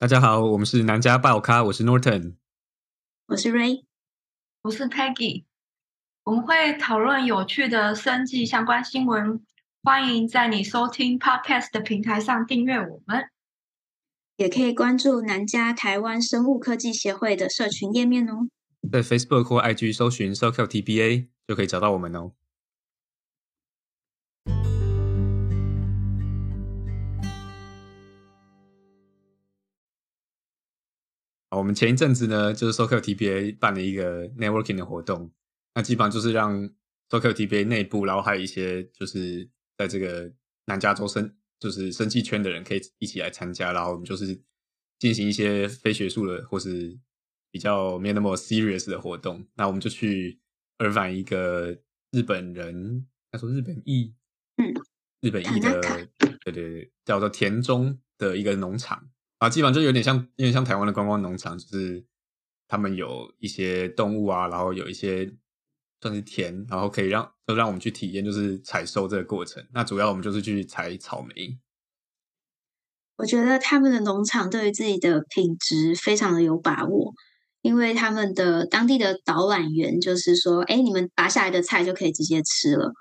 大家好，我们是南加爆咖，我是 Norton，我是 Ray，我是 Peggy。我们会讨论有趣的生技相关新闻，欢迎在你收听 Podcast 的平台上订阅我们，也可以关注南加台湾生物科技协会的社群页面哦。在 Facebook 或 IG 搜寻 SoCal TBA 就可以找到我们哦。好，我们前一阵子呢，就是 SoCal TPA 办了一个 networking 的活动，那基本上就是让 SoCal TPA 内部，然后还有一些就是在这个南加州生就是生技圈的人可以一起来参加，然后我们就是进行一些非学术的或是。比较没有那么 serious 的活动，那我们就去尔反一个日本人，他说日本裔，嗯，日本裔的，对对对，叫做田中的一个农场啊，基本上就有点像，有点像台湾的观光农场，就是他们有一些动物啊，然后有一些算是田，然后可以让就让我们去体验，就是采收这个过程。那主要我们就是去采草莓。我觉得他们的农场对于自己的品质非常的有把握。因为他们的当地的导览员就是说，哎，你们拔下来的菜就可以直接吃了。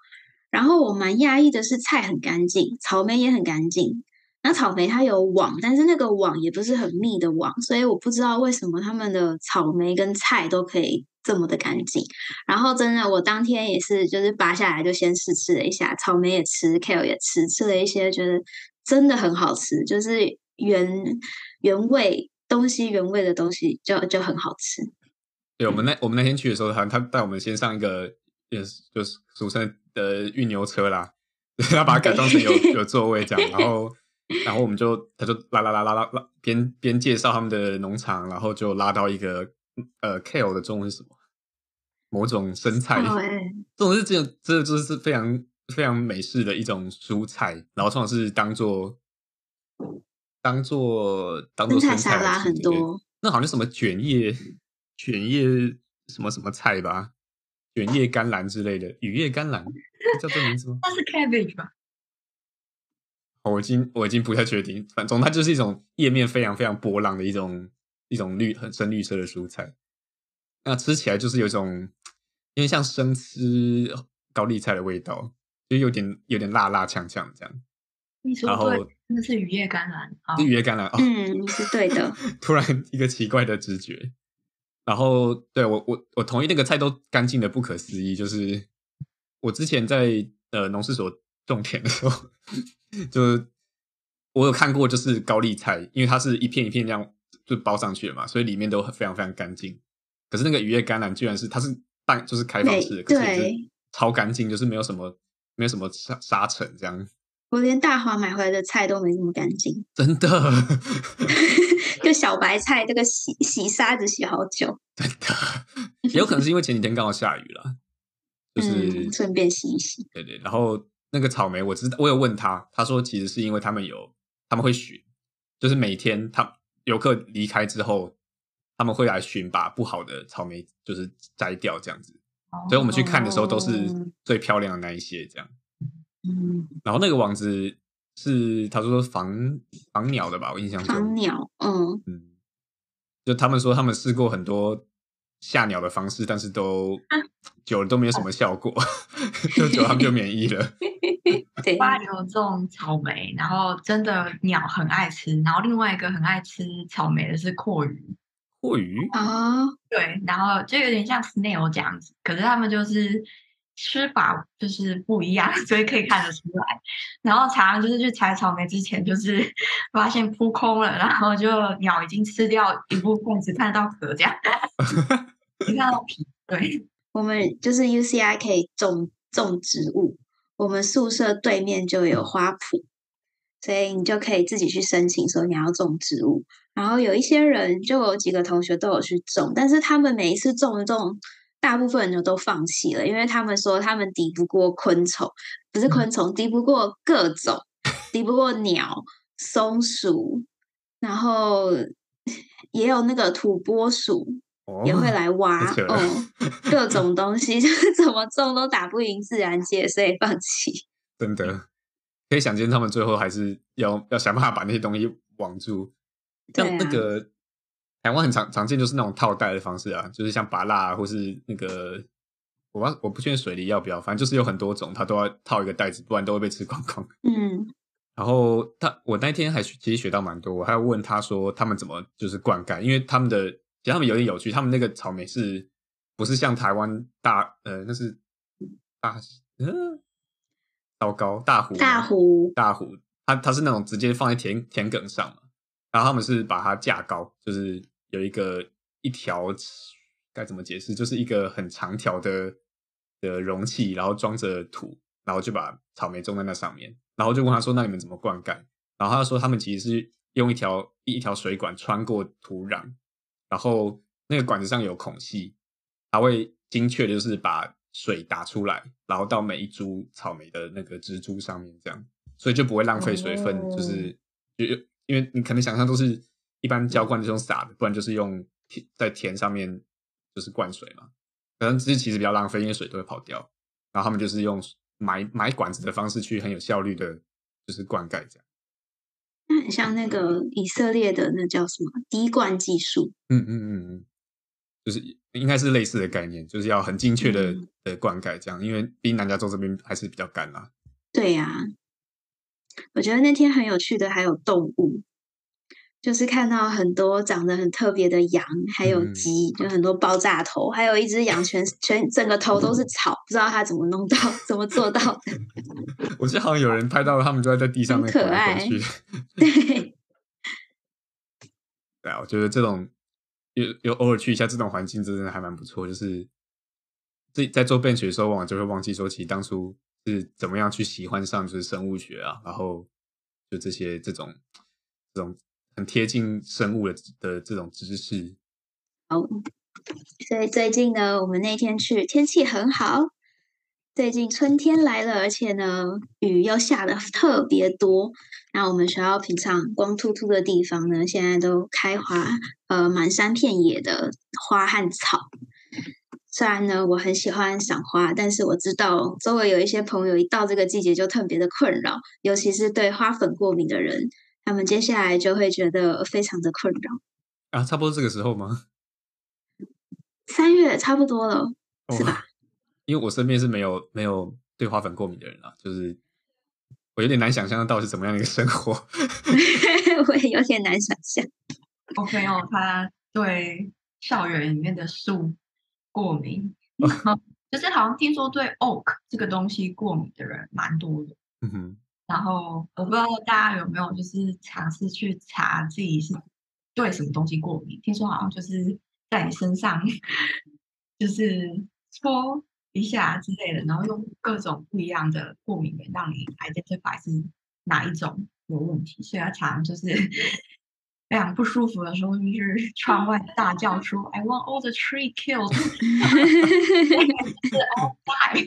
然后我蛮讶异的是，菜很干净，草莓也很干净。那草莓它有网，但是那个网也不是很密的网，所以我不知道为什么他们的草莓跟菜都可以这么的干净。然后真的，我当天也是，就是拔下来就先试吃了一下，草莓也吃，kale 也吃，吃了一些，觉得真的很好吃，就是原原味。东西原味的东西就就很好吃。对，我们那我们那天去的时候，他他带我们先上一个，也是就是俗称的运牛车啦，他把它改装成有 有座位这样，然后然后我们就他就拉拉拉拉拉拉，边边介绍他们的农场，然后就拉到一个呃 kale 的中文是什么？某种生菜，哦、这种是这种这就是非常非常美式的一种蔬菜，然后通常是当做。当做当做生菜沙拉很多，那好像什么卷叶卷叶什么什么菜吧，卷叶甘蓝之类的，羽叶甘蓝叫这名字吗？那是 cabbage 吧？我已经我已经不太确定，反正它就是一种叶面非常非常波浪的一种一种绿很深绿色的蔬菜，那吃起来就是有一种因为像生吃高丽菜的味道，就有点有点辣辣呛呛这样。你说对，真的是羽叶甘蓝，是羽叶甘蓝哦。嗯，是对的。突然一个奇怪的直觉，然后对我我我同意那个菜都干净的不可思议。就是我之前在呃农事所种田的时候，就是我有看过，就是高丽菜，因为它是一片一片这样就包上去了嘛，所以里面都非常非常干净。可是那个羽叶橄榄居然是它是半就是开放式的，可是是超干净，就是没有什么没有什么沙沙尘这样。我连大华买回来的菜都没那么干净，真的。就小白菜，这个洗洗沙子洗好久，真的。也有可能是因为前几天刚好下雨了，就是、嗯、顺便洗一洗。对对。然后那个草莓，我知道，我有问他，他说其实是因为他们有他们会巡，就是每天他游客离开之后，他们会来巡，把不好的草莓就是摘掉这样子。所以我们去看的时候，都是最漂亮的那一些这样。嗯，然后那个网子是他说防防鸟的吧？我印象中防鸟，嗯嗯，就他们说他们试过很多吓鸟的方式，但是都久了都没有什么效果，就久了他们就免疫了。对，花牛种草莓，然后真的鸟很爱吃，然后另外一个很爱吃草莓的是蛞蝓。蛞蝓啊，对，然后就有点像 snail 这样子，可是他们就是。吃法就是不一样，所以可以看得出来。然后常常就是去采草莓之前，就是 发现扑空了，然后就鸟已经吃掉一部分，只看到壳这样，只看到皮。对，我们就是 UCI 可以种种植物，我们宿舍对面就有花圃，所以你就可以自己去申请说你要种植物。然后有一些人，就有几个同学都有去种，但是他们每一次种一种。大部分人就都放弃了，因为他们说他们敌不过昆虫，不是昆虫，敌不过各种，敌不过鸟、松鼠，然后也有那个土拨鼠也会来挖哦，哦，各种东西 就是怎么种都打不赢自然界，所以放弃。真的可以想见，他们最后还是要要想办法把那些东西网住。像那个台湾很常常见，就是那种套袋的方式啊，就是像芭乐或是那个，我不我不确定水梨要不要，反正就是有很多种，它都要套一个袋子，不然都会被吃光光。嗯，然后他我那天还其实学到蛮多，我还要问他说他们怎么就是灌溉，因为他们的其实他们有点有趣，他们那个草莓是不是像台湾大呃那是大嗯糟糕大湖大湖大湖，它它是那种直接放在田田埂上嘛。然后他们是把它架高，就是有一个一条该怎么解释，就是一个很长条的的容器，然后装着土，然后就把草莓种在那上面。然后就问他说：“那你们怎么灌溉？”然后他说：“他们其实是用一条一条水管穿过土壤，然后那个管子上有孔隙，它会精确的就是把水打出来，然后到每一株草莓的那个植株上面，这样，所以就不会浪费水分，哦、就是就。”因为你可能想象都是一般浇灌这种洒的，不然就是用在田上面就是灌水嘛。可能这其实比较浪费，因为水都会跑掉。然后他们就是用埋埋管子的方式去很有效率的，就是灌溉这样。那很像那个以色列的那叫什么滴灌技术？嗯嗯嗯嗯，就是应该是类似的概念，就是要很精确的的灌溉这样。因为毕竟南加州这边还是比较干啦。对呀、啊。我觉得那天很有趣的还有动物，就是看到很多长得很特别的羊，还有鸡，就很多爆炸头，还有一只羊全全整个头都是草，不知道它怎么弄到，怎么做到的。我记得好像有人拍到了他们就在在地上面很可爱。对，对啊，我觉得这种有有偶尔去一下这种环境，真的还蛮不错。就是自己在做 bench 的时候，往往就会忘记说起当初。是怎么样去喜欢上就是生物学啊？然后就这些这种这种很贴近生物的的这种知识。好，所以最近呢，我们那天去，天气很好。最近春天来了，而且呢，雨又下的特别多。那我们学校平常光秃秃的地方呢，现在都开花，呃，满山遍野的花和草。虽然呢，我很喜欢赏花，但是我知道周围有一些朋友一到这个季节就特别的困扰，尤其是对花粉过敏的人，他们接下来就会觉得非常的困扰。啊，差不多这个时候吗？三月差不多了，哦、是吧？因为我身边是没有没有对花粉过敏的人啊，就是我有点难想象到是怎么样的一个生活。我也有点难想象。我朋友他对校园里面的树。过敏，就是好像听说对 oak 这个东西过敏的人蛮多的。嗯哼。然后我不知道大家有没有就是尝试去查自己是对什么东西过敏。听说好像就是在你身上就是搓一下之类的，然后用各种不一样的过敏源让你 identify 是哪一种有问题。所以要查就是。非常不舒服的时候，就是窗外大叫说：“I want all the tree killed，是 all die。”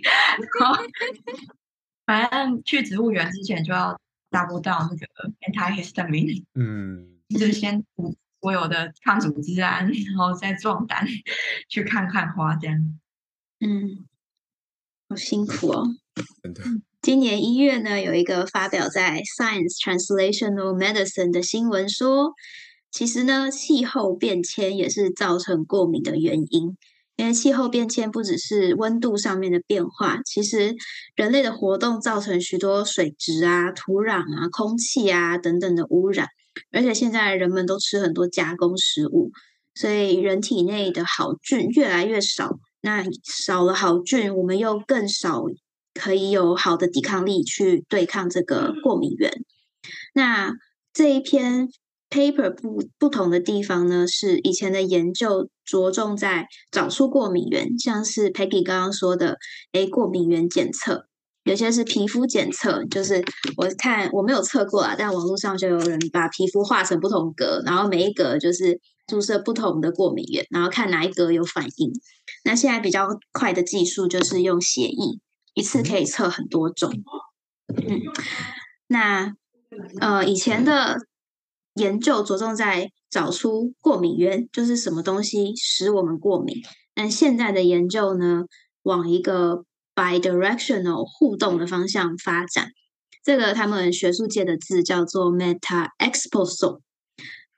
反正去植物园之前就要 double down 那个 antihistamine，嗯，就是先补所有的抗组织胺，然后再壮胆去看看花，这样。嗯，好辛苦哦。真的。今年一月呢，有一个发表在《Science Translational Medicine》的新闻说，其实呢，气候变迁也是造成过敏的原因。因为气候变迁不只是温度上面的变化，其实人类的活动造成许多水质啊、土壤啊、空气啊等等的污染。而且现在人们都吃很多加工食物，所以人体内的好菌越来越少。那少了好菌，我们又更少。可以有好的抵抗力去对抗这个过敏源。那这一篇 paper 不不同的地方呢，是以前的研究着重在找出过敏源，像是 Peggy 刚刚说的，诶，过敏原检测，有些是皮肤检测，就是我看我没有测过啊，但网络上就有人把皮肤画成不同格，然后每一格就是注射不同的过敏原，然后看哪一格有反应。那现在比较快的技术就是用血液。一次可以测很多种，嗯，那呃以前的研究着重在找出过敏源，就是什么东西使我们过敏。但现在的研究呢，往一个 bidirectional 互动的方向发展。这个他们学术界的字叫做 meta-exposome。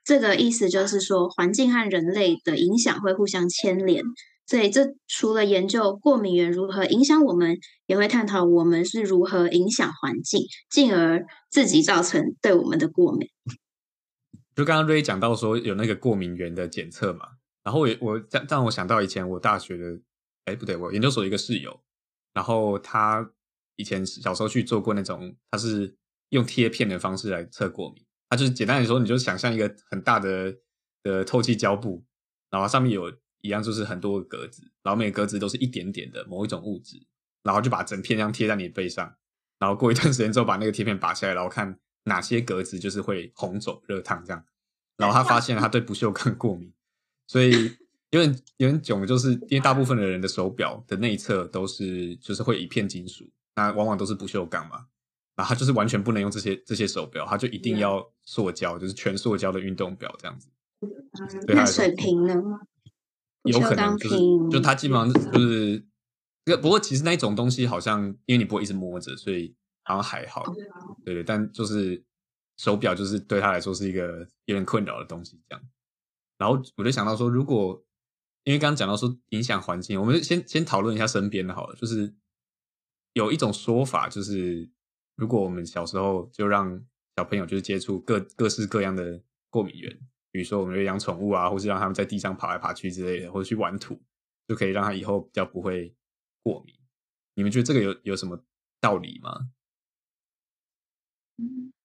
这个意思就是说，环境和人类的影响会互相牵连。所以，这除了研究过敏源如何影响我们，也会探讨我们是如何影响环境，进而自己造成对我们的过敏。就刚刚 Ray 讲到说有那个过敏原的检测嘛，然后我我让让我想到以前我大学的，哎不对，我研究所一个室友，然后他以前小时候去做过那种，他是用贴片的方式来测过敏。他就是简单来说，你就想象一个很大的的透气胶布，然后上面有。一样就是很多个格子，然后每个格子都是一点点的某一种物质，然后就把整片这样贴在你背上，然后过一段时间之后把那个贴片拔下来，然后看哪些格子就是会红肿、热烫这样。然后他发现他对不锈钢过敏，所以 有点有点囧，就是因为大部分的人的手表的内侧都是就是会一片金属，那往往都是不锈钢嘛，然后他就是完全不能用这些这些手表，他就一定要塑胶，就是全塑胶的运动表这样子。那水瓶呢？有可能就是，就它基本上就是，不过其实那一种东西好像，因为你不会一直摸着，所以好像还好，对对。但就是手表就是对他来说是一个有点困扰的东西，这样。然后我就想到说，如果因为刚刚讲到说影响环境，我们就先先讨论一下身边的好了。就是有一种说法，就是如果我们小时候就让小朋友就是接触各各式各样的过敏源。比如说，我们就养宠物啊，或是让他们在地上爬来爬去之类的，或者去玩土，就可以让他以后比较不会过敏。你们觉得这个有有什么道理吗？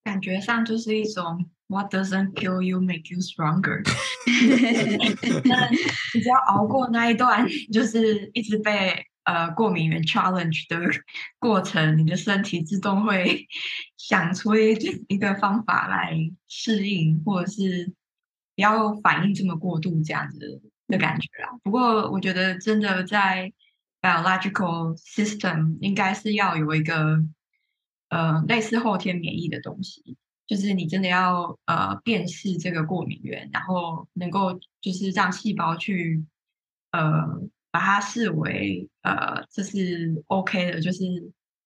感觉上就是一种 “What doesn't kill you make you stronger”。你只要熬过那一段，就是一直被呃过敏原 challenge 的过程，你的身体自动会想出一一个方法来适应，或者是。不要反应这么过度，这样子的感觉啦。不过我觉得真的在 biological system 应该是要有一个呃类似后天免疫的东西，就是你真的要呃辨识这个过敏源，然后能够就是让细胞去呃把它视为呃这是 OK 的，就是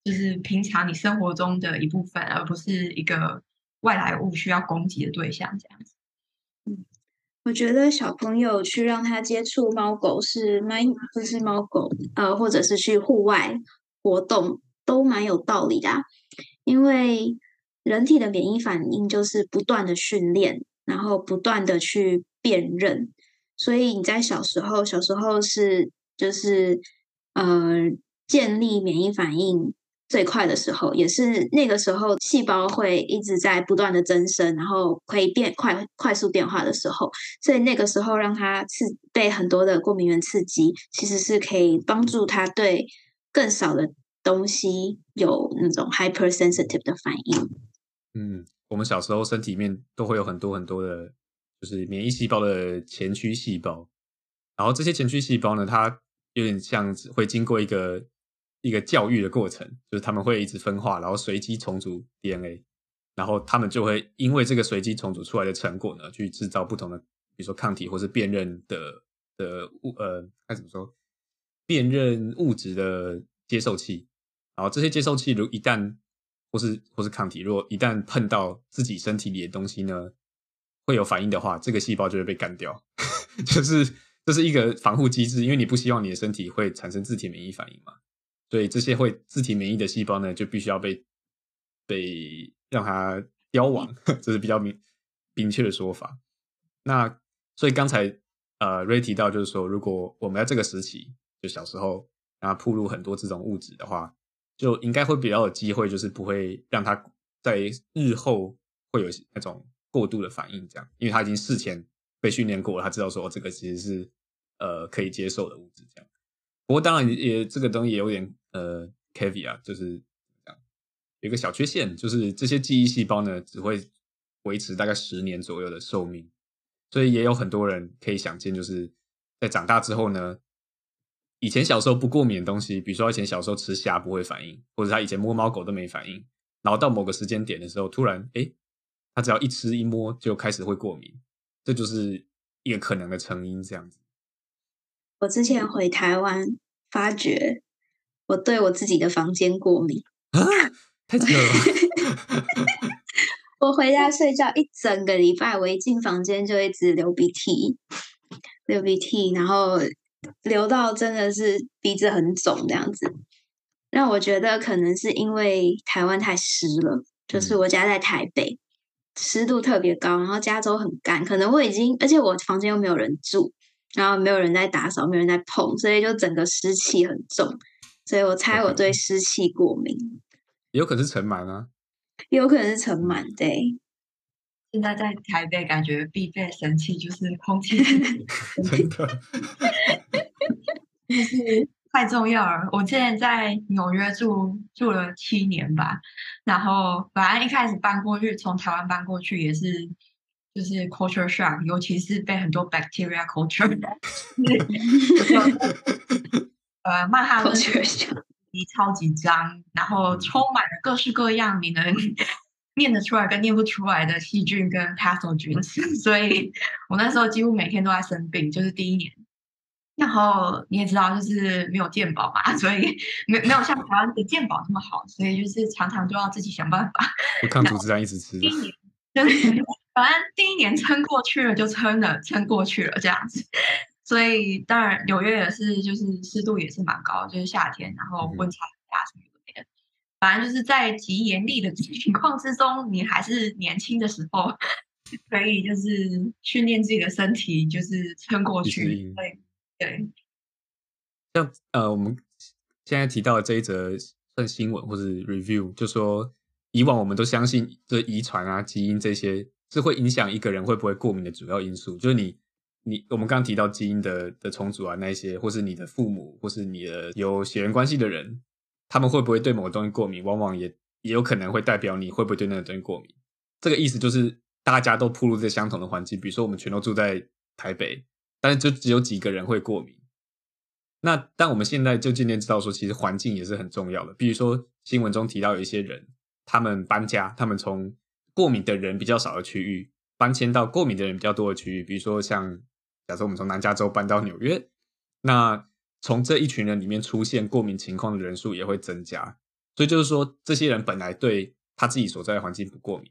就是平常你生活中的一部分，而不是一个外来物需要攻击的对象，这样子。我觉得小朋友去让他接触猫狗是蛮，就是猫狗，呃，或者是去户外活动都蛮有道理的啊，因为人体的免疫反应就是不断的训练，然后不断的去辨认，所以你在小时候，小时候是就是呃建立免疫反应。最快的时候，也是那个时候，细胞会一直在不断的增生，然后可以变快快速变化的时候，所以那个时候让它刺被很多的过敏原刺激，其实是可以帮助它对更少的东西有那种 hypersensitive 的反应。嗯，我们小时候身体里面都会有很多很多的，就是免疫细胞的前驱细胞，然后这些前驱细胞呢，它有点像会经过一个。一个教育的过程，就是他们会一直分化，然后随机重组 DNA，然后他们就会因为这个随机重组出来的成果呢，去制造不同的，比如说抗体或是辨认的的物，呃，该怎么说？辨认物质的接受器，然后这些接受器如一旦或是或是抗体，如果一旦碰到自己身体里的东西呢，会有反应的话，这个细胞就会被干掉，就是这是一个防护机制，因为你不希望你的身体会产生自体免疫反应嘛。所以这些会自体免疫的细胞呢，就必须要被被让它凋亡，这是比较明明确的说法。那所以刚才呃 Ray 提到，就是说，如果我们在这个时期，就小时候让它暴露很多这种物质的话，就应该会比较有机会，就是不会让他在日后会有那种过度的反应，这样，因为他已经事前被训练过了，他知道说这个其实是呃可以接受的物质，这样。不过当然也这个东西也有点。呃，caveat 就是这样，有一个小缺陷，就是这些记忆细胞呢，只会维持大概十年左右的寿命，所以也有很多人可以想见，就是在长大之后呢，以前小时候不过敏的东西，比如说以前小时候吃虾不会反应，或者他以前摸猫狗都没反应，然后到某个时间点的时候，突然哎，他只要一吃一摸就开始会过敏，这就是一个可能的成因，这样子。我之前回台湾发觉。我对我自己的房间过敏啊，太扯了！我回家睡觉一整个礼拜，我一进房间就一直流鼻涕，流鼻涕，然后流到真的是鼻子很肿这样子。让我觉得可能是因为台湾太湿了，就是我家在台北，湿度特别高，然后加州很干，可能我已经，而且我房间又没有人住，然后没有人在打扫，没有人在碰，所以就整个湿气很重，所以我猜我对湿气过敏。有可能是尘螨啊，有可能是尘螨。对，现在在台北感觉必备神器就是空气，真的，就是。太重要了！我之前在纽约住住了七年吧，然后本来一开始搬过去，从台湾搬过去也是就是 culture shock，尤其是被很多 bacteria culture，呃，曼哈顿 超级脏，然后充满了各式各样你能 念得出来跟念不出来的细菌跟 pathogens，所以我那时候几乎每天都在生病，就是第一年。然后你也知道，就是没有鉴宝嘛，所以没没有像台湾的鉴宝这么好，所以就是常常都要自己想办法。我抗组织胺一直吃。第一年，反正第一年撑过去了就撑了，撑过去了这样子。所以当然纽约也是，就是湿度也是蛮高，就是夏天，然后温差很大什么的。反正就是在极严厉的情况之中，你还是年轻的时候，可以就是训练自己的身体，就是撑过去。对。对，像呃，我们现在提到的这一则算新闻或是 review，就说以往我们都相信这遗传啊、基因这些是会影响一个人会不会过敏的主要因素。就是你你我们刚刚提到基因的的重组啊，那一些或是你的父母或是你的有血缘关系的人，他们会不会对某个东西过敏，往往也也有可能会代表你会不会对那个东西过敏。这个意思就是大家都暴露在相同的环境，比如说我们全都住在台北。但是就只有几个人会过敏，那但我们现在就渐渐知道说，其实环境也是很重要的。比如说新闻中提到有一些人，他们搬家，他们从过敏的人比较少的区域搬迁到过敏的人比较多的区域。比如说像假设我们从南加州搬到纽约，那从这一群人里面出现过敏情况的人数也会增加。所以就是说，这些人本来对他自己所在的环境不过敏，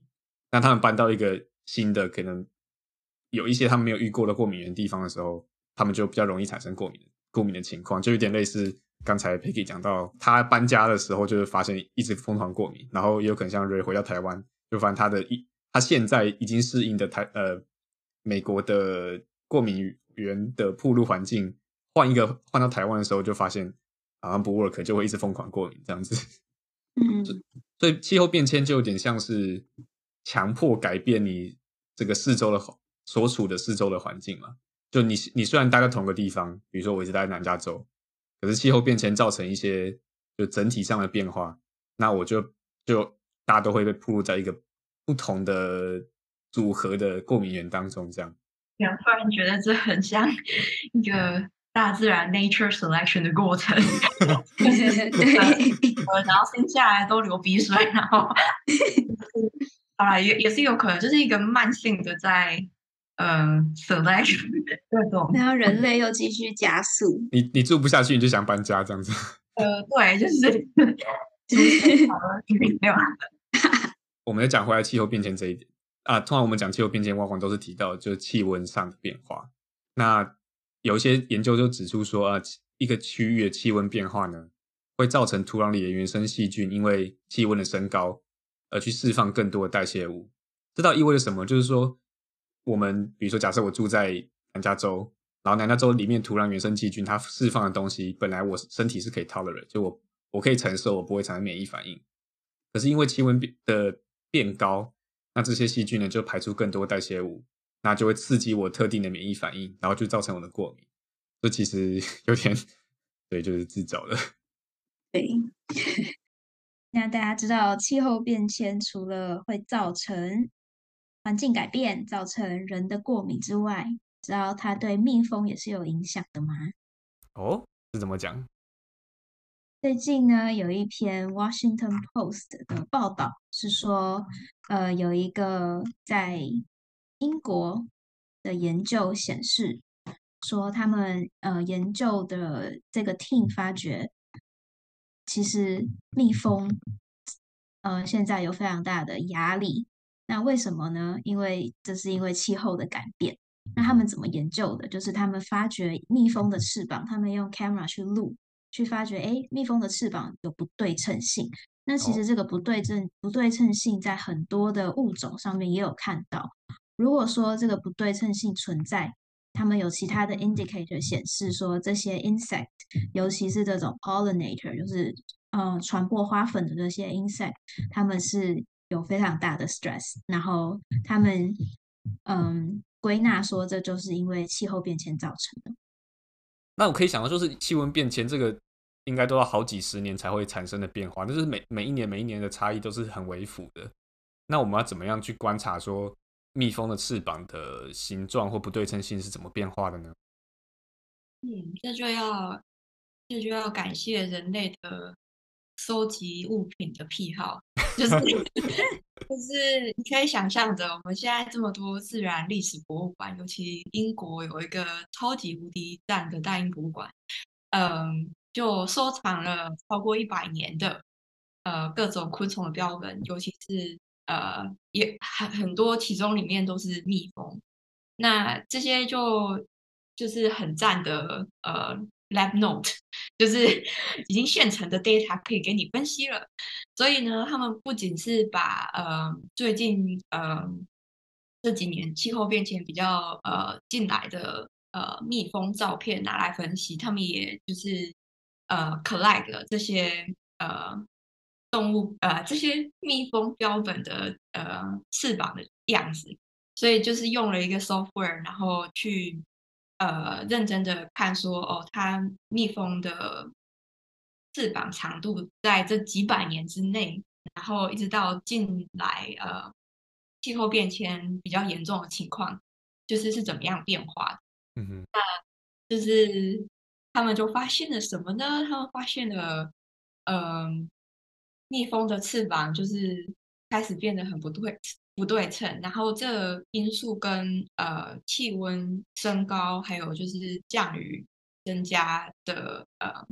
那他们搬到一个新的可能。有一些他们没有遇过的过敏原地方的时候，他们就比较容易产生过敏过敏的情况，就有点类似刚才 Peggy 讲到，他搬家的时候就是发现一直疯狂过敏，然后也有可能像 Ray 回到台湾，就发现他的一他现在已经适应的台呃美国的过敏源的铺路环境，换一个换到台湾的时候就发现好像不 work，就会一直疯狂过敏这样子。嗯，所以气候变迁就有点像是强迫改变你这个四周的。所处的四周的环境嘛，就你你虽然待在同个地方，比如说我一直待在南加州，可是气候变迁造成一些就整体上的变化，那我就就大家都会被暴露在一个不同的组合的过敏源当中，这样。突然觉得这很像一个大自然 nature selection 的过程，对，然后生下来都流鼻水，然后好 了，也也是有可能，就是一个慢性的在。呃，select 各种，然后人类又继续加速。你你住不下去，你就想搬家这样子？呃，对，就是 就是好了，没有。我们再讲回来气候变迁这一点啊，通常我们讲气候变迁，往往都是提到就是气温上的变化。那有一些研究就指出说啊，一个区域的气温变化呢，会造成土壤里的原生细菌因为气温的升高而去释放更多的代谢物。这倒意味着什么？就是说。我们比如说，假设我住在南加州，然后南加州里面土壤原生细菌它释放的东西，本来我身体是可以 tolerate，就我我可以承受，我不会产生免疫反应。可是因为气温变的变高，那这些细菌呢就排出更多代谢物，那就会刺激我特定的免疫反应，然后就造成我的过敏。这其实 有点，对，就是自找的。对。那大家知道气候变迁除了会造成环境改变造成人的过敏之外，知道它对蜜蜂也是有影响的吗？哦，是怎么讲？最近呢，有一篇 Washington Post 的报道是说，呃，有一个在英国的研究显示，说他们呃研究的这个 team 发觉，其实蜜蜂呃现在有非常大的压力。那为什么呢？因为这是因为气候的改变。那他们怎么研究的？就是他们发觉蜜蜂的翅膀，他们用 camera 去录，去发觉，哎，蜜蜂的翅膀有不对称性。那其实这个不对称不对称性在很多的物种上面也有看到。如果说这个不对称性存在，他们有其他的 indicator 显示说，这些 insect，尤其是这种 pollinator，就是呃传播花粉的这些 insect，他们是有非常大的 stress，然后他们嗯归纳说，这就是因为气候变迁造成的。那我可以想到，就是气温变迁这个。应该都要好几十年才会产生的变化，那就是每每一年每一年的差异都是很微幅的。那我们要怎么样去观察说蜜蜂的翅膀的形状或不对称性是怎么变化的呢？嗯，这就要这就要感谢人类的收集物品的癖好，就是 就是你可以想象着我们现在这么多自然历史博物馆，尤其英国有一个超级无敌赞的大英博物馆，嗯。就收藏了超过一百年的呃各种昆虫的标本，尤其是呃也很很多，其中里面都是蜜蜂。那这些就就是很赞的呃 lab note，就是已经现成的 data 可以给你分析了。所以呢，他们不仅是把呃最近呃这几年气候变迁比较呃进来的呃蜜蜂照片拿来分析，他们也就是。呃，collect 这些呃动物呃这些蜜蜂标本的呃翅膀的样子，所以就是用了一个 software，然后去呃认真的看说哦，它蜜蜂的翅膀长度在这几百年之内，然后一直到近来呃气候变迁比较严重的情况，就是是怎么样变化的。嗯哼，那就是。他们就发现了什么呢？他们发现了，嗯、呃，蜜蜂的翅膀就是开始变得很不对不对称，然后这因素跟呃气温升高，还有就是降雨增加的呃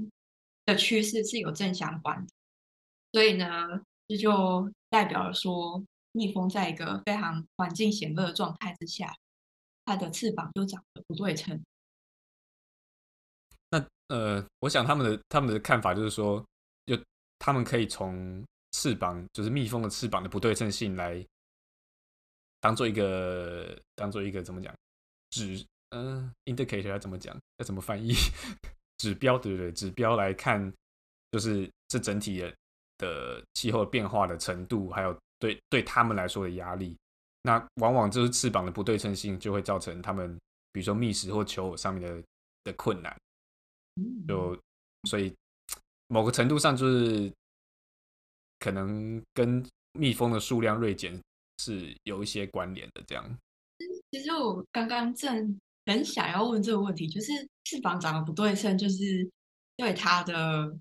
的趋势是有正相关的。所以呢，这就代表了说，蜜蜂在一个非常环境险恶的状态之下，它的翅膀就长得不对称。那呃，我想他们的他们的看法就是说，就他们可以从翅膀，就是蜜蜂的翅膀的不对称性来当做一个当做一个怎么讲指嗯、呃、indicator 要怎么讲要怎么翻译 指标对不对？指标来看，就是这整体的的气候变化的程度，还有对对他们来说的压力。那往往就是翅膀的不对称性就会造成他们，比如说觅食或求偶上面的的困难。就所以某个程度上，就是可能跟蜜蜂的数量锐减是有一些关联的。这样，其实我刚刚正很想要问这个问题，就是翅膀长得不对称，就是对它的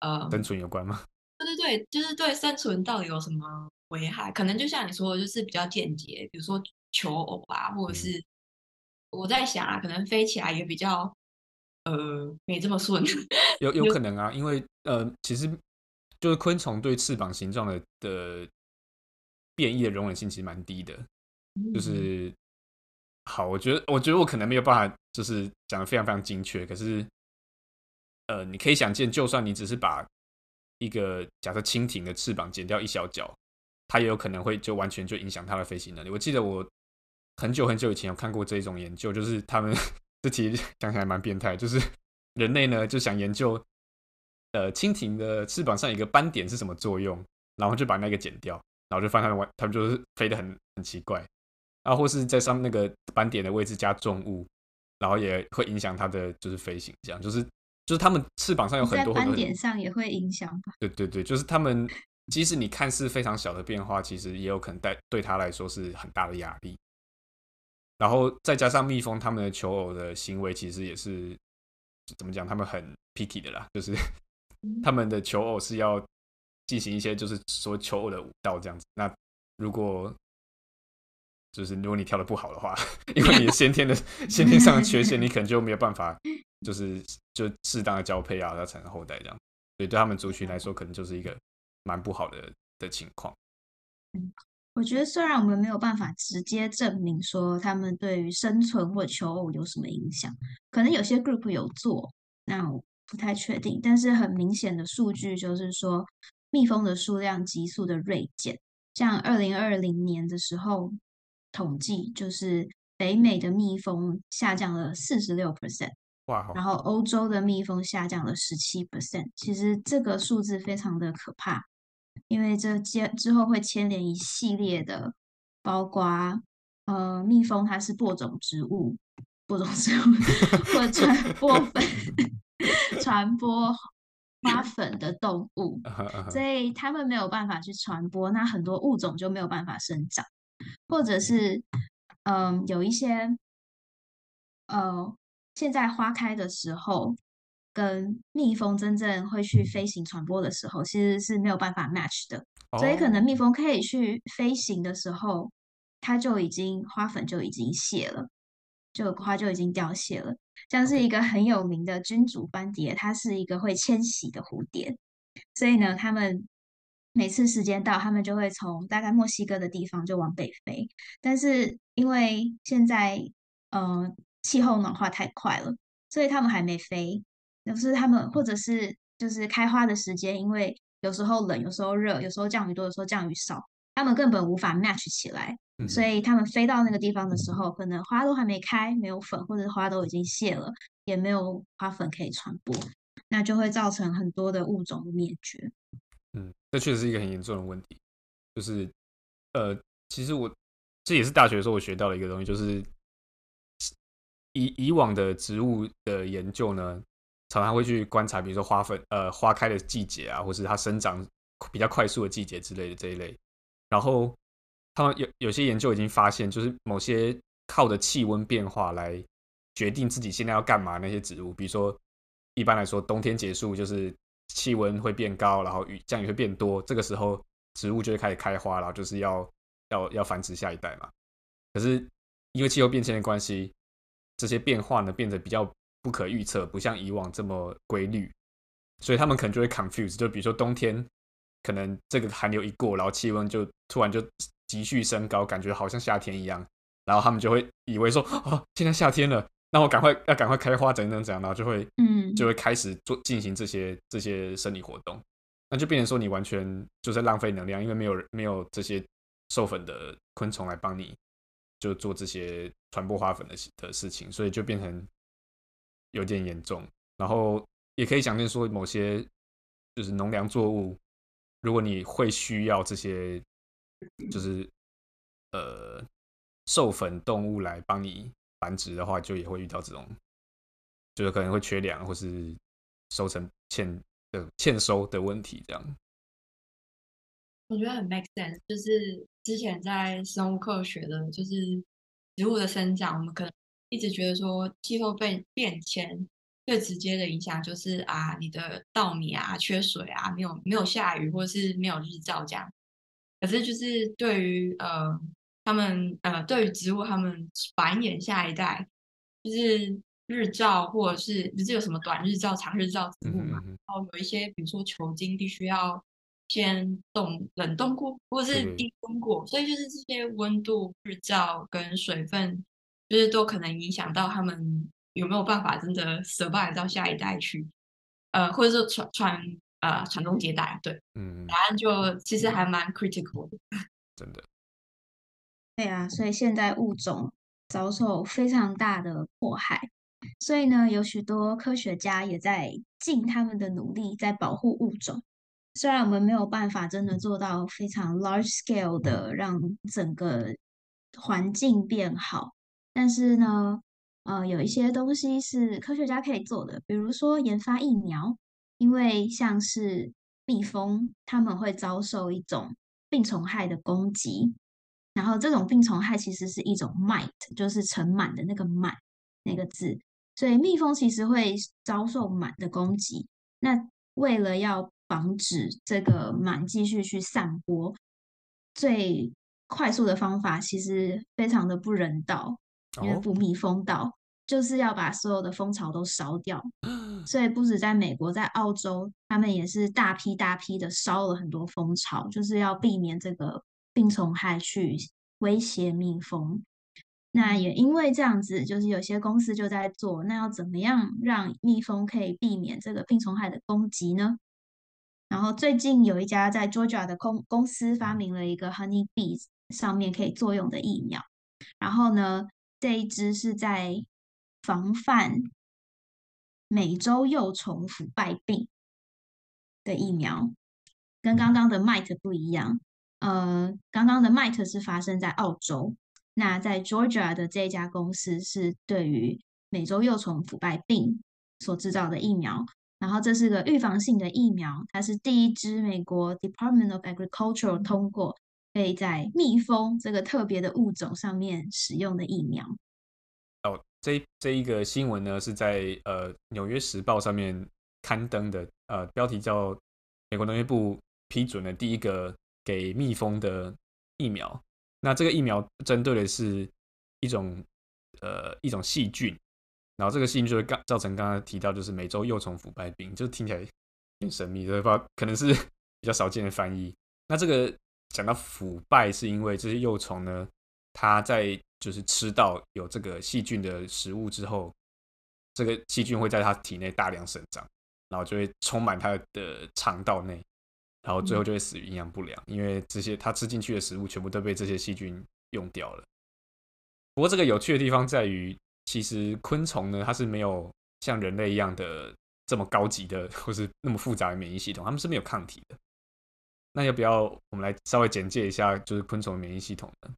呃生存有关吗？对对对，就是对生存到底有什么危害？可能就像你说的，就是比较间接，比如说求偶啊，或者是我在想啊，可能飞起来也比较。呃，没这么顺，有有可能啊，因为呃，其实就是昆虫对翅膀形状的的变异的容忍性其实蛮低的，就是好，我觉得我觉得我可能没有办法，就是讲的非常非常精确，可是呃，你可以想见，就算你只是把一个假设蜻蜓的翅膀剪掉一小角，它也有可能会就完全就影响它的飞行能力。我记得我很久很久以前有看过这一种研究，就是他们。这题讲起来蛮变态，就是人类呢就想研究，呃，蜻蜓的翅膀上有一个斑点是什么作用，然后就把那个剪掉，然后就发现他们玩，他们就是飞得很很奇怪，然后或是在上面那个斑点的位置加重物，然后也会影响它的就是飞行，这样就是就是他们翅膀上有很多很多斑点上也会影响吧？对对对，就是他们即使你看似非常小的变化，其实也有可能带对他来说是很大的压力。然后再加上蜜蜂，他们的求偶的行为其实也是怎么讲？他们很 picky 的啦，就是 他们的求偶是要进行一些就是说求偶的舞蹈这样子。那如果就是如果你跳得不好的话，因为你先天的先天上的缺陷，你可能就没有办法就是就适当的交配啊，要产生后代这样。所以对他们族群来说，可能就是一个蛮不好的的情况。我觉得虽然我们没有办法直接证明说他们对于生存或求偶有什么影响，可能有些 group 有做，那我不太确定。但是很明显的数据就是说，蜜蜂的数量急速的锐减。像二零二零年的时候统计，就是北美的蜜蜂下降了四十六 percent，哇，然后欧洲的蜜蜂下降了十七 percent。其实这个数字非常的可怕。因为这接之后会牵连一系列的，包括呃，蜜蜂它是播种植物，播种植物 或传播粉、传播花粉的动物，所以它们没有办法去传播，那很多物种就没有办法生长，或者是嗯、呃，有一些呃，现在花开的时候。跟蜜蜂真正会去飞行传播的时候，其实是没有办法 match 的。Oh. 所以可能蜜蜂可以去飞行的时候，它就已经花粉就已经谢了，就花就已经凋谢了。像是一个很有名的君主斑蝶，它是一个会迁徙的蝴蝶，所以呢，他们每次时间到，他们就会从大概墨西哥的地方就往北飞。但是因为现在呃气候暖化太快了，所以他们还没飞。就是他们，或者是就是开花的时间，因为有时候冷，有时候热，有时候降雨多，有时候降雨少，他们根本无法 match 起来。嗯、所以他们飞到那个地方的时候，可能花都还没开，没有粉，或者花都已经谢了，也没有花粉可以传播，那就会造成很多的物种灭绝。嗯，这确实是一个很严重的问题。就是呃，其实我这也是大学的时候我学到的一个东西，就是以以往的植物的研究呢。常常会去观察，比如说花粉，呃，花开的季节啊，或是它生长比较快速的季节之类的这一类。然后他们有有些研究已经发现，就是某些靠着气温变化来决定自己现在要干嘛那些植物，比如说一般来说冬天结束就是气温会变高，然后雨降雨会变多，这个时候植物就会开始开花，然后就是要要要繁殖下一代嘛。可是因为气候变迁的关系，这些变化呢变得比较。不可预测，不像以往这么规律，所以他们可能就会 confuse。就比如说冬天，可能这个寒流一过，然后气温就突然就急剧升高，感觉好像夏天一样，然后他们就会以为说，哦，现在夏天了，那我赶快要赶快开花，怎样怎样，然后就会，嗯，就会开始做进行这些这些生理活动，那就变成说你完全就是浪费能量，因为没有没有这些授粉的昆虫来帮你就做这些传播花粉的的事情，所以就变成。有点严重，然后也可以想见说，某些就是农粮作物，如果你会需要这些，就是呃授粉动物来帮你繁殖的话，就也会遇到这种，就是可能会缺粮或是收成欠的欠收的问题。这样，我觉得很 make sense，就是之前在生物课学的，就是植物的生长，我们可能。一直觉得说气候变变迁最直接的影响就是啊，你的稻米啊缺水啊，没有没有下雨，或者是没有日照这样。可是就是对于呃他们呃对于植物他们繁衍下一代，就是日照或者是不是有什么短日照、长日照植物嘛？然后有一些比如说球茎必须要先冻冷冻过，或者是低温过，所以就是这些温度、日照跟水分。就是都可能影响到他们有没有办法真的 survive 到下一代去，呃，或者说传传呃传宗接代，对，嗯，答案就其实还蛮 critical 的，真的。对啊，所以现在物种遭受非常大的迫害，所以呢，有许多科学家也在尽他们的努力在保护物种。虽然我们没有办法真的做到非常 large scale 的让整个环境变好。但是呢，呃，有一些东西是科学家可以做的，比如说研发疫苗，因为像是蜜蜂，他们会遭受一种病虫害的攻击，然后这种病虫害其实是一种 mite，就是盛满的那个满那个字，所以蜜蜂其实会遭受螨的攻击。那为了要防止这个螨继续去散播，最快速的方法其实非常的不人道。因为捕蜜蜂岛就是要把所有的蜂巢都烧掉，所以不止在美国，在澳洲，他们也是大批大批的烧了很多蜂巢，就是要避免这个病虫害去威胁蜜蜂。那也因为这样子，就是有些公司就在做，那要怎么样让蜜蜂可以避免这个病虫害的攻击呢？然后最近有一家在 Georgia 的公公司发明了一个 Honey Bees 上面可以作用的疫苗，然后呢，这一支是在防范美洲幼虫腐败病的疫苗，跟刚刚的 Mite 不一样。呃，刚刚的 Mite 是发生在澳洲。那在 Georgia 的这家公司是对于美洲幼虫腐败病所制造的疫苗，然后这是个预防性的疫苗，它是第一支美国 Department of Agriculture 通过可以在蜜蜂这个特别的物种上面使用的疫苗。哦，这这一个新闻呢是在呃《纽约时报》上面刊登的，呃，标题叫《美国农业部批准了第一个给蜜蜂的疫苗》。那这个疫苗针对的是一种呃一种细菌，然后这个细菌就会刚造成刚刚提到就是美洲幼虫腐败病，就听起来挺神秘的，不可能是 比较少见的翻译。那这个讲到腐败，是因为这些幼虫呢，它在就是吃到有这个细菌的食物之后，这个细菌会在它体内大量生长，然后就会充满它的肠道内。然后最后就会死于营养不良，因为这些它吃进去的食物全部都被这些细菌用掉了。不过这个有趣的地方在于，其实昆虫呢，它是没有像人类一样的这么高级的或是那么复杂的免疫系统，它们是没有抗体的。那要不要我们来稍微简介一下，就是昆虫免疫系统呢？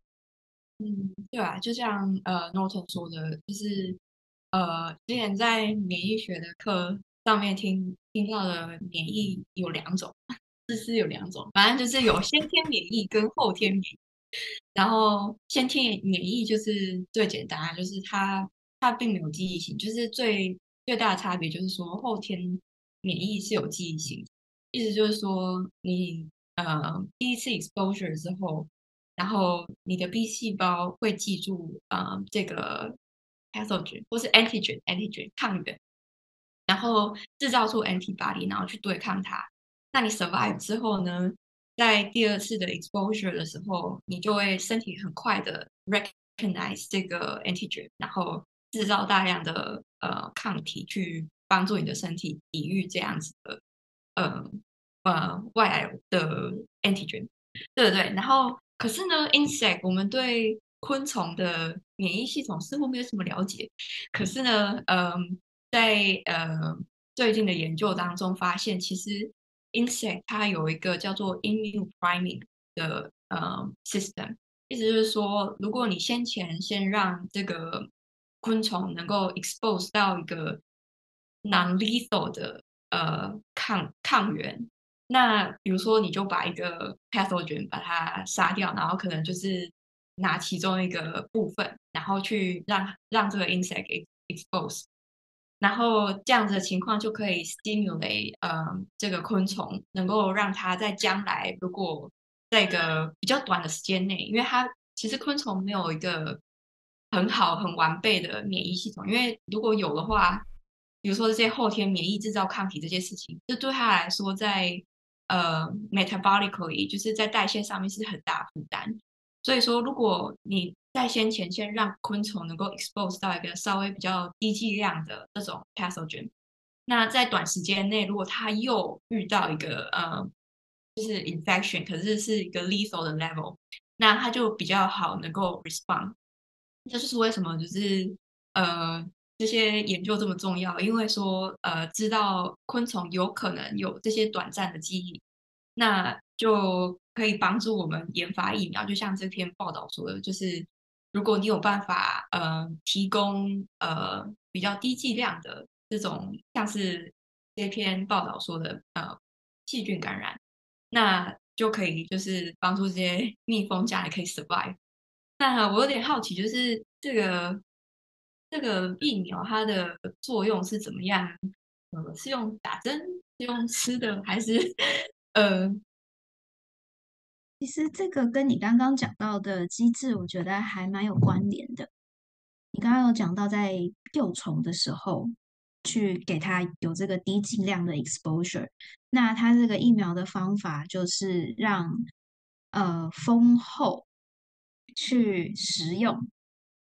嗯，对啊，就像呃 Norton 说的，就是呃之前在免疫学的课上面听听到的免疫有两种。知识有两种，反正就是有先天免疫跟后天免疫。然后先天免疫就是最简单，就是它它并没有记忆性，就是最最大的差别就是说后天免疫是有记忆性，意思就是说你呃第一次 exposure 之后，然后你的 B 细胞会记住呃这个 pathogen 或是 antigen antigen 抗原，然后制造出 antibody，然后去对抗它。那你 survive 之后呢，在第二次的 exposure 的时候，你就会身体很快的 recognize 这个 antigen，然后制造大量的呃抗体去帮助你的身体抵御这样子的呃呃外来的 antigen，对对？然后可是呢，insect 我们对昆虫的免疫系统似乎没有什么了解，可是呢，嗯、在呃最近的研究当中发现，其实 insect 它有一个叫做 immune priming 的呃 system，意思就是说，如果你先前先让这个昆虫能够 expose 到一个 non-lethal 的呃抗抗原，那比如说你就把一个 pathogen 把它杀掉，然后可能就是拿其中一个部分，然后去让让这个 insect expose。然后这样子的情况就可以 stimulate 呃这个昆虫，能够让它在将来如果在一个比较短的时间内，因为它其实昆虫没有一个很好很完备的免疫系统，因为如果有的话，比如说这些后天免疫制造抗体这些事情，这对它来说在呃 metabolically 就是在代谢上面是很大负担，所以说如果你在先前先让昆虫能够 expose 到一个稍微比较低剂量的这种 pathogen，那在短时间内，如果它又遇到一个呃，就是 infection，可是是一个 lethal 的 level，那它就比较好能够 respond。这就是为什么就是呃这些研究这么重要，因为说呃知道昆虫有可能有这些短暂的记忆，那就可以帮助我们研发疫苗。就像这篇报道说的，就是。如果你有办法，呃，提供呃比较低剂量的这种，像是这篇报道说的，呃，细菌感染，那就可以就是帮助这些 蜜蜂将来可以 survive。那我有点好奇，就是这个这个疫苗它的作用是怎么样？呃，是用打针，是用吃的，还是呃？其实这个跟你刚刚讲到的机制，我觉得还蛮有关联的。你刚刚有讲到在幼虫的时候，去给它有这个低剂量的 exposure，那它这个疫苗的方法就是让呃丰厚去食用，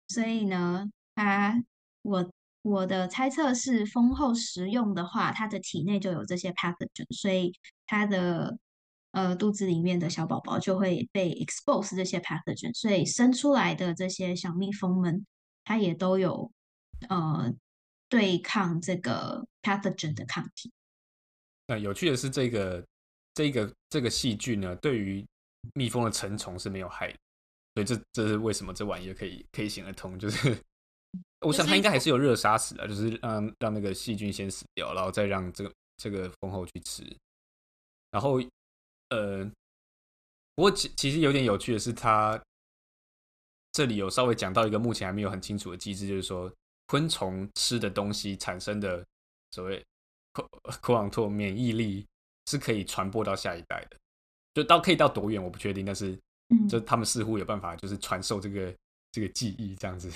所以呢，它我我的猜测是丰厚食用的话，它的体内就有这些 pathogen，所以它的呃肚子里面的小宝宝就会被 expose 这些 pathogen，所以生出来的这些小蜜蜂们，它也都有呃对抗这个 pathogen 的抗体。那有趣的是，这个这个这个细菌呢，对于蜜蜂的成虫是没有害的，所以这这是为什么这玩意儿可以可以行得通？就是我想它应该还是有热杀死的，就是让让那个细菌先死掉，然后再让这个这个蜂后去吃。然后呃，不过其其实有点有趣的是，它这里有稍微讲到一个目前还没有很清楚的机制，就是说昆虫吃的东西产生的所谓。口朗托免疫力是可以传播到下一代的，就到可以到多远我不确定，但是就他们似乎有办法，就是传授这个这个记忆这样子。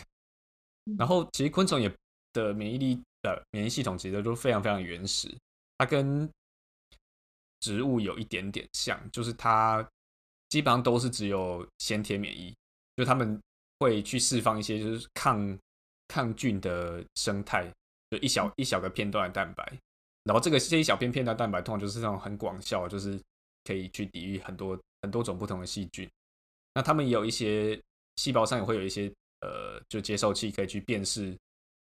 然后其实昆虫也的免疫力的免疫系统其实都非常非常原始，它跟植物有一点点像，就是它基本上都是只有先天免疫，就他们会去释放一些就是抗抗菌的生态，就一小一小个片段的蛋白。然后这个这一小片片段蛋白，通常就是那种很广效，就是可以去抵御很多很多种不同的细菌。那他们也有一些细胞上也会有一些呃，就接受器可以去辨识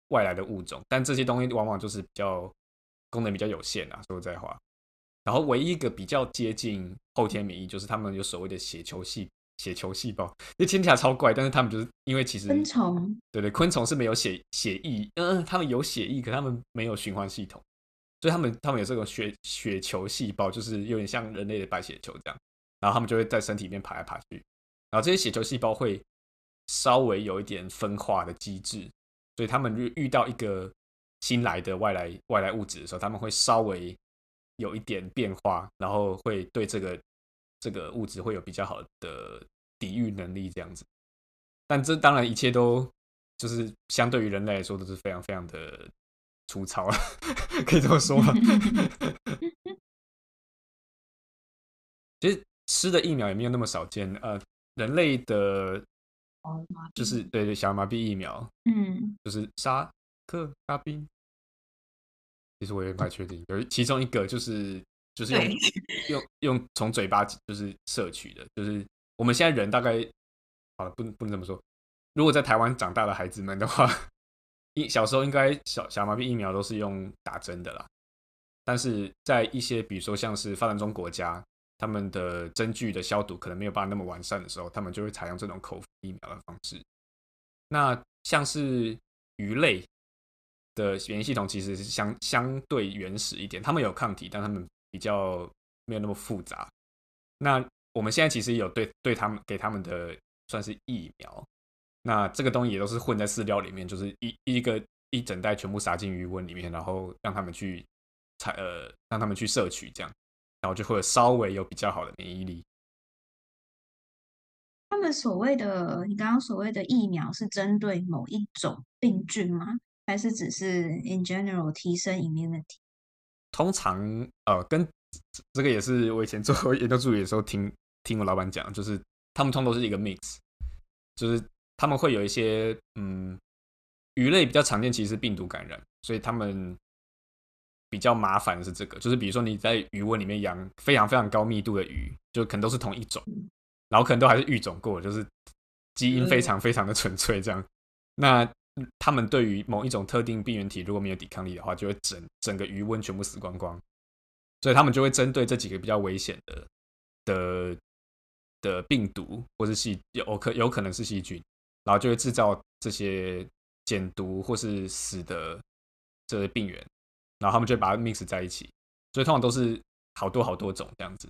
外来的物种，但这些东西往往就是比较功能比较有限啊，说实在话。然后唯一一个比较接近后天免疫，就是他们有所谓的血球细血球细胞，这听起来超怪，但是他们就是因为其实昆虫对对，昆虫是没有血血液，嗯、呃，他们有血液，可他们没有循环系统。所以他们他们有这种血血球细胞，就是有点像人类的白血球这样，然后他们就会在身体里面爬来爬去，然后这些血球细胞会稍微有一点分化的机制，所以他们遇遇到一个新来的外来外来物质的时候，他们会稍微有一点变化，然后会对这个这个物质会有比较好的抵御能力这样子。但这当然一切都就是相对于人类来说都是非常非常的。粗糙了，可以这么说吗？其实吃的疫苗也没有那么少见。呃，人类的，就是对对小儿麻痹疫苗，嗯，就是沙克沙宾。其实我也不太确定，有其中一个就是就是用用用从嘴巴就是摄取的，就是我们现在人大概好了，不能不能这么说。如果在台湾长大的孩子们的话。小时候应该小小麻痹疫苗都是用打针的啦，但是在一些比如说像是发展中国家，他们的针具的消毒可能没有办法那么完善的时候，他们就会采用这种口服疫苗的方式。那像是鱼类的免疫系统其实是相相对原始一点，他们有抗体，但他们比较没有那么复杂。那我们现在其实有对对他们给他们的算是疫苗。那这个东西也都是混在饲料里面，就是一一个一整袋全部撒进鱼塭里面，然后让他们去采呃，让他们去摄取这样，然后就会稍微有比较好的免疫力。他们所谓的你刚刚所谓的疫苗是针对某一种病菌吗？还是只是 in general 提升 immunity？通常呃，跟这个也是我以前做研究助理的时候听听我老板讲，就是他们通常都是一个 mix，就是。他们会有一些嗯，鱼类比较常见，其实是病毒感染，所以他们比较麻烦的是这个，就是比如说你在鱼温里面养非常非常高密度的鱼，就可能都是同一种，然后可能都还是育种过，就是基因非常非常的纯粹这样。那他们对于某一种特定病原体如果没有抵抗力的话，就会整整个鱼温全部死光光，所以他们就会针对这几个比较危险的的的病毒或是细有可有可能是细菌。然后就会制造这些减毒或是死的这些病原，然后他们就把它 mix 在一起，所以通常都是好多好多种这样子。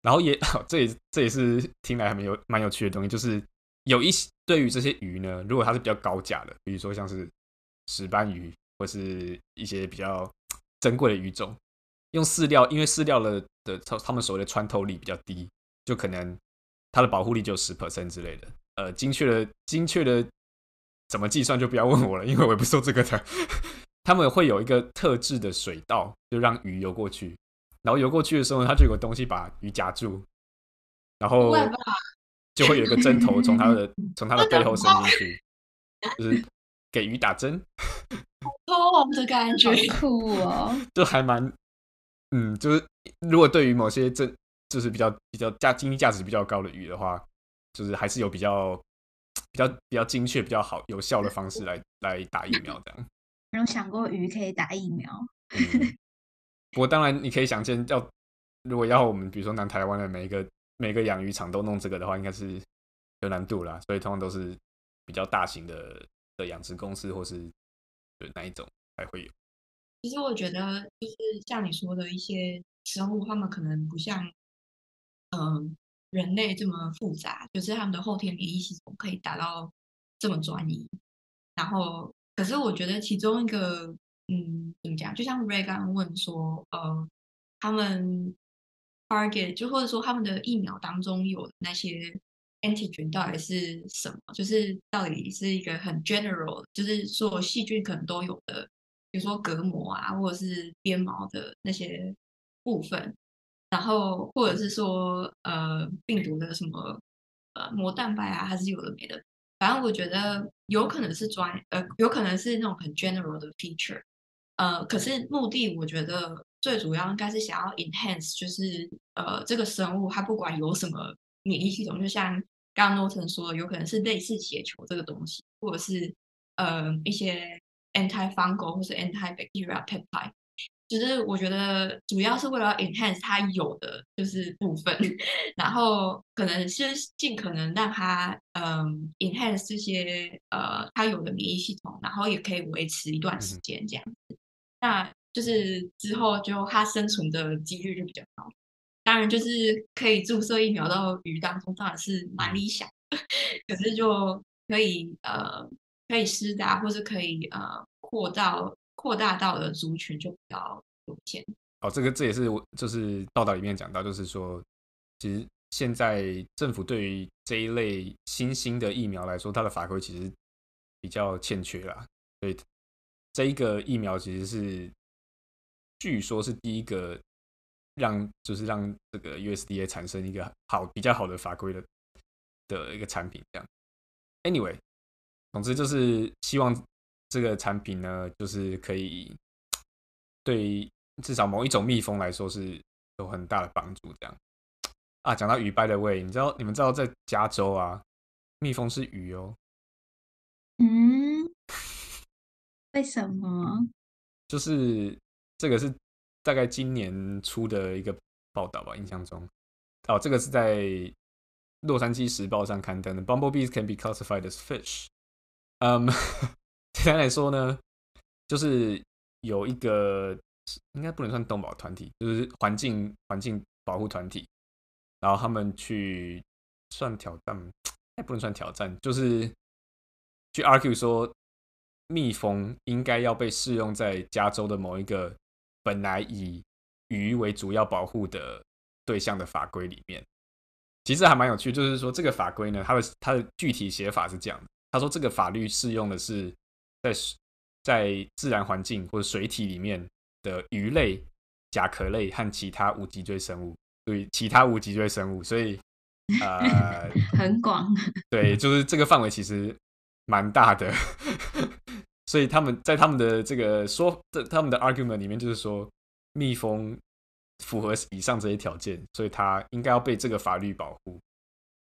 然后也 这也这也是听来还蛮有蛮有趣的东西，就是有一些对于这些鱼呢，如果它是比较高价的，比如说像是石斑鱼或是一些比较珍贵的鱼种，用饲料，因为饲料的的他们所谓的穿透力比较低，就可能。它的保护力就十 percent 之类的，呃，精确的精确的怎么计算就不要问我了，因为我也不做这个的。他们会有一个特制的水道，就让鱼游过去，然后游过去的时候，它就有个东西把鱼夹住，然后就会有一个针头从它的 从它的背后伸进去，就是给鱼打针，痛的感觉，酷哦，就还蛮，嗯，就是如果对于某些真就是比较比较价经济价值比较高的鱼的话，就是还是有比较比较比较精确、比较好有效的方式来来打疫苗这样。没有想过鱼可以打疫苗？嗯，不过当然你可以想见，要如果要我们比如说南台湾的每一个每个养鱼场都弄这个的话，应该是有难度啦。所以通常都是比较大型的的养殖公司或是对哪一种才会有。其实我觉得就是像你说的一些生物，他们可能不像嗯、呃、人类这么复杂，就是他们的后天免疫系统可以达到这么专一。然后，可是我觉得其中一个嗯怎么讲，就像 Ray 刚问说，呃，他们。target 就或者说他们的疫苗当中有那些 antigen 到底是什么？就是到底是一个很 general，就是说细菌可能都有的，比如说隔膜啊，或者是鞭毛的那些部分，然后或者是说呃病毒的什么呃膜蛋白啊，还是有的没的。反正我觉得有可能是专呃有可能是那种很 general 的 feature，呃，可是目的我觉得。最主要应该是想要 enhance，就是呃，这个生物它不管有什么免疫系统，就像刚刚 Norton 说的，有可能是类似血球这个东西，或者是呃一些 anti-fungal 或是 anti-bacterial peptide，就是我觉得主要是为了 enhance 它有的就是部分，然后可能是尽可能让它嗯、呃、enhance 这些呃它有的免疫系统，然后也可以维持一段时间这样子，那。就是之后就它生存的几率就比较高，当然就是可以注射疫苗到鱼当中，当然是蛮理想的。可是就可以呃可以施打，或是可以呃扩到扩大到的族群就比较有限。哦，这个这也是我就是报道里面讲到，就是说其实现在政府对于这一类新兴的疫苗来说，它的法规其实比较欠缺啦。所以这一个疫苗其实是。据说是第一个让就是让这个 USDA 产生一个好比较好的法规的的一个产品，这样。Anyway，总之就是希望这个产品呢，就是可以对至少某一种蜜蜂来说是有很大的帮助。这样啊，讲到鱼，by the way，你知道你们知道在加州啊，蜜蜂是鱼哦。嗯？为什么？就是。这个是大概今年出的一个报道吧，印象中。哦，这个是在《洛杉矶时报》上刊登的。Bumblebees can be classified as fish。嗯，简单来说呢，就是有一个应该不能算动保团体，就是环境环境保护团体，然后他们去算挑战，也不能算挑战，就是去 argue 说，蜜蜂应该要被适用在加州的某一个。本来以鱼为主要保护的对象的法规里面，其实还蛮有趣。就是说，这个法规呢，它的它的具体写法是这样的：他说，这个法律适用的是在在自然环境或者水体里面的鱼类、甲壳类和其他无脊椎生物。对，其他无脊椎生物，所以 呃，很广。对，就是这个范围其实蛮大的。所以他们在他们的这个说的他们的 argument 里面，就是说蜜蜂符合以上这些条件，所以它应该要被这个法律保护。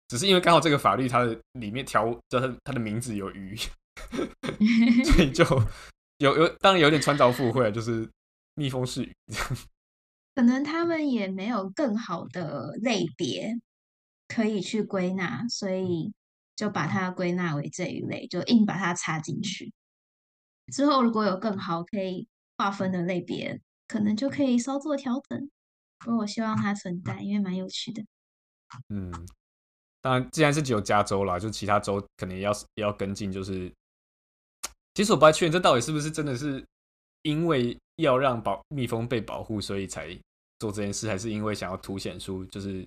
只是因为刚好这个法律它的里面条，就是它的名字有鱼，所以就有有当然有点穿凿附会，就是蜜蜂是鱼。可能他们也没有更好的类别可以去归纳，所以就把它归纳为这一类，就硬把它插进去。之后如果有更好可以划分的类别，可能就可以稍作调整。不过我希望它存在，因为蛮有趣的。嗯，当然，既然是只有加州啦，就其他州可能也要也要跟进。就是，其实我不太确定这到底是不是真的是因为要让保蜜蜂被保护，所以才做这件事，还是因为想要凸显出就是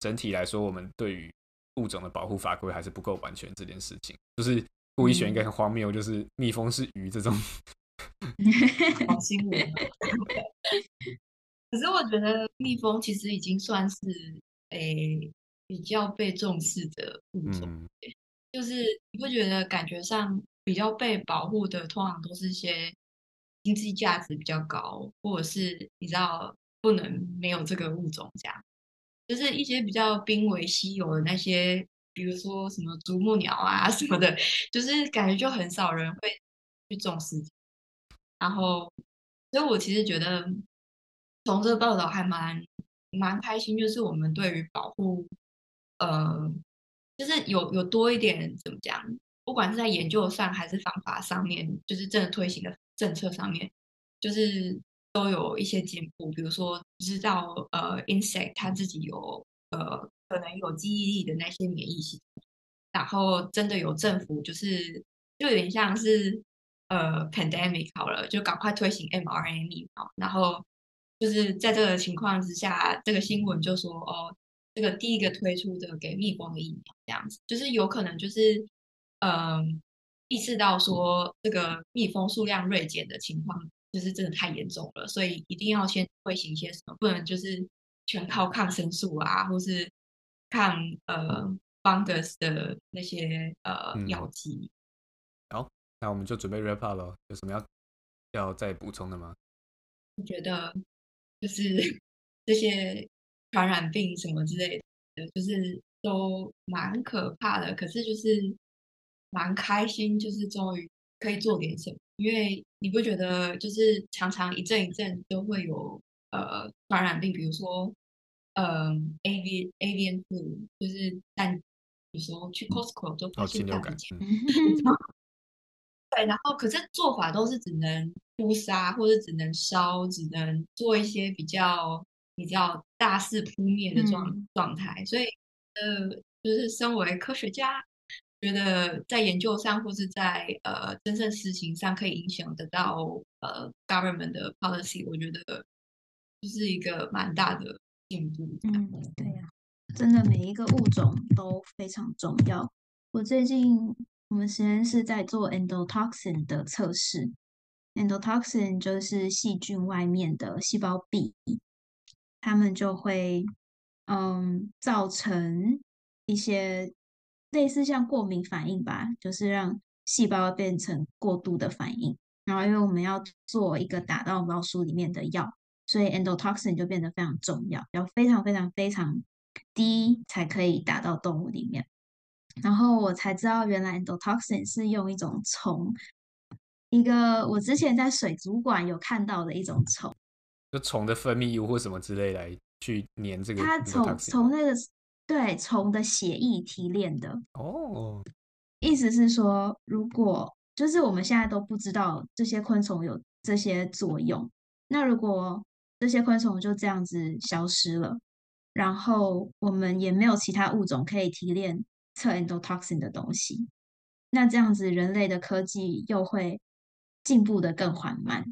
整体来说，我们对于物种的保护法规还是不够完全这件事情，就是。故意选一个很荒谬，就是蜜蜂是鱼这种好新闻。可是我觉得蜜蜂其实已经算是诶、诶比较被重视的物种。嗯、就是你不觉得感觉上比较被保护的，通常都是一些经济价值比较高，或者是你知道不能没有这个物种这样。就是一些比较濒危稀有的那些，比如说什么啄木鸟啊 什么的，就是感觉就很少人会去重视。然后，所以我其实觉得从这个报道还蛮蛮开心，就是我们对于保护，呃，就是有有多一点怎么讲，不管是在研究上还是方法上面，就是正推行的政策上面，就是。都有一些进步，比如说知道呃，insect 它自己有呃可能有记忆力的那些免疫系统，然后真的有政府就是就有点像是呃 pandemic 好了，就赶快推行 mRNA 疫苗，然后就是在这个情况之下，这个新闻就说哦，这个第一个推出的给蜜蜂的疫苗这样子，就是有可能就是嗯、呃、意识到说这个蜜蜂数量锐减的情况。就是真的太严重了，所以一定要先推行一些什么，不能就是全靠抗生素啊，或是抗呃 fungus 的那些呃药剂。好、嗯，那我们就准备 wrap up 了，有什么要要再补充的吗？我觉得就是 这些传染病什么之类的，就是都蛮可怕的，可是就是蛮开心，就是终于可以做点什么。因为你不觉得，就是常常一阵一阵都会有呃传染病，比如说呃 avian avian flu，就是但有时候去 Costco 都发现感觉，对，然后可是做法都是只能扑杀，或者只能烧，只能做一些比较比较大肆扑灭的状、嗯、状态，所以呃，就是身为科学家。觉得在研究上或是在呃真正实行上可以影响得到呃 government 的 policy，我觉得就是一个蛮大的进步。嗯，对呀、啊，真的每一个物种都非常重要。我最近我们实验室在做 endotoxin 的测试，endotoxin 就是细菌外面的细胞壁，它们就会嗯造成一些。类似像过敏反应吧，就是让细胞变成过度的反应。然后因为我们要做一个打到老鼠里面的药，所以 endotoxin 就变得非常重要，要非常非常非常低才可以打到动物里面。然后我才知道，原来 endotoxin 是用一种虫，一个我之前在水族馆有看到的一种虫，就虫的分泌物或什么之类来去粘这个。它从从那个。对，虫的血液提炼的哦，意思是说，如果就是我们现在都不知道这些昆虫有这些作用，那如果这些昆虫就这样子消失了，然后我们也没有其他物种可以提炼测 endotoxin 的东西，那这样子人类的科技又会进步的更缓慢，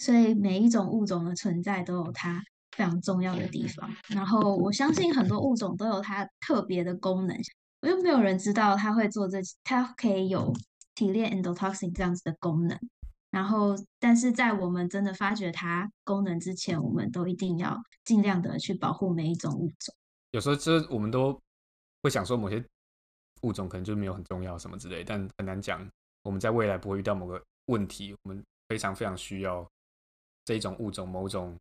所以每一种物种的存在都有它。非常重要的地方，然后我相信很多物种都有它特别的功能，我又没有人知道它会做这，它可以有提炼 endotoxin 这样子的功能。然后，但是在我们真的发掘它功能之前，我们都一定要尽量的去保护每一种物种。有时候，就是我们都会想说，某些物种可能就没有很重要什么之类，但很难讲。我们在未来不会遇到某个问题，我们非常非常需要这一种物种某种。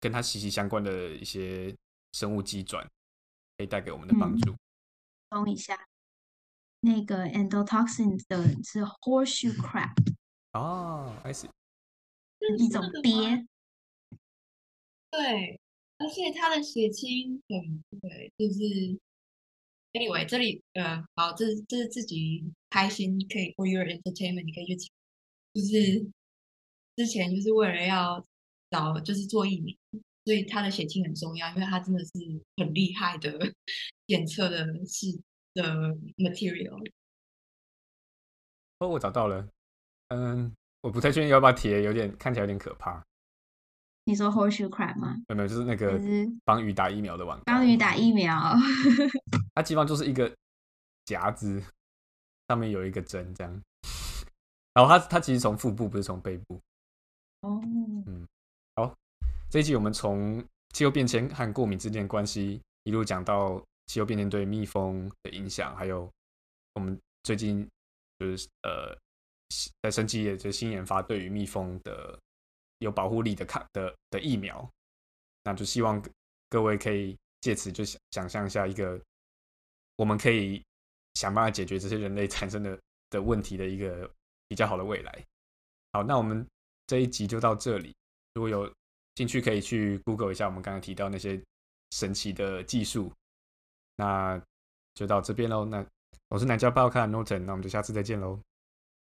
跟它息息相关的一些生物机转，可以带给我们的帮助。等、嗯、一下，那个 endotoxin 的是 horseshoe crab。哦，I see。一种鳖。对，而且它的血清很对，就是 anyway 这里呃，好，这这是自己开心可以 for your entertainment，你可以去。就是之前就是为了要。找就是做疫苗，所以他的血清很重要，因为他真的是很厉害的检测的是的 material。哦，我找到了，嗯，我不太确定要不要贴，有点看起来有点可怕。你说 horseshoe crab 吗？没有没有，就是那个帮鱼打疫苗的网。帮鱼打疫苗，它基本上就是一个夹子，上面有一个针这样。然后它它其实从腹部，不是从背部。哦，嗯。这一集我们从气候变迁和过敏之间的关系，一路讲到气候变迁对蜜蜂的影响，还有我们最近就是呃在生技业就新研发对于蜜蜂的有保护力的抗的的疫苗，那就希望各位可以借此就想想象一下一个我们可以想办法解决这些人类产生的的问题的一个比较好的未来。好，那我们这一集就到这里。如果有兴趣，可以去 Google 一下我们刚刚提到那些神奇的技术。那就到这边喽。那我是南加报刊 Norton，那我们就下次再见喽。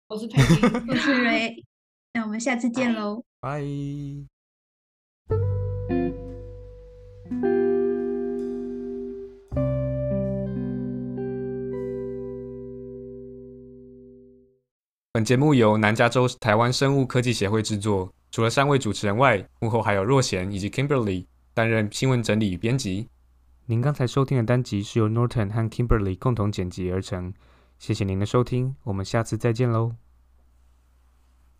我是佩妮，我是 Ray，那我们下次见喽，拜。本节目由南加州台湾生物科技协会制作。除了三位主持人外，幕后还有若贤以及 Kimberly 担任新闻整理与编辑。您刚才收听的单集是由 Norton 和 Kimberly 共同剪辑而成。谢谢您的收听，我们下次再见喽。